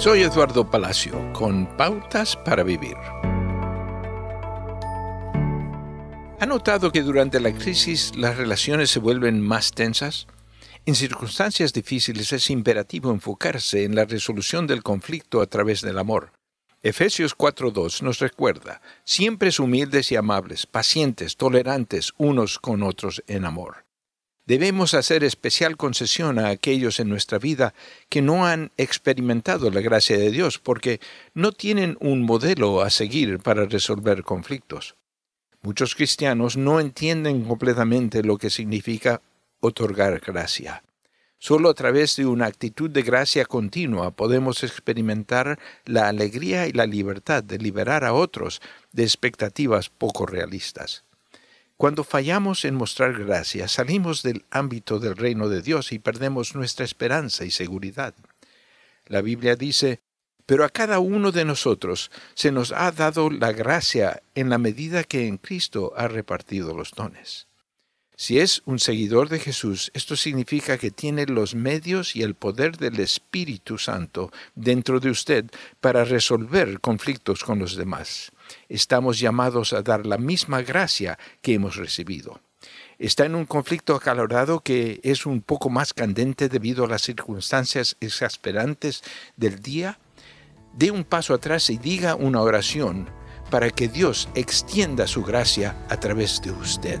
Soy Eduardo Palacio con Pautas para Vivir. ¿Ha notado que durante la crisis las relaciones se vuelven más tensas? En circunstancias difíciles es imperativo enfocarse en la resolución del conflicto a través del amor. Efesios 4.2 nos recuerda, siempre humildes y amables, pacientes, tolerantes unos con otros en amor. Debemos hacer especial concesión a aquellos en nuestra vida que no han experimentado la gracia de Dios porque no tienen un modelo a seguir para resolver conflictos. Muchos cristianos no entienden completamente lo que significa otorgar gracia. Solo a través de una actitud de gracia continua podemos experimentar la alegría y la libertad de liberar a otros de expectativas poco realistas. Cuando fallamos en mostrar gracia, salimos del ámbito del reino de Dios y perdemos nuestra esperanza y seguridad. La Biblia dice, pero a cada uno de nosotros se nos ha dado la gracia en la medida que en Cristo ha repartido los dones. Si es un seguidor de Jesús, esto significa que tiene los medios y el poder del Espíritu Santo dentro de usted para resolver conflictos con los demás. Estamos llamados a dar la misma gracia que hemos recibido. Está en un conflicto acalorado que es un poco más candente debido a las circunstancias exasperantes del día dé un paso atrás y diga una oración para que Dios extienda su gracia a través de usted.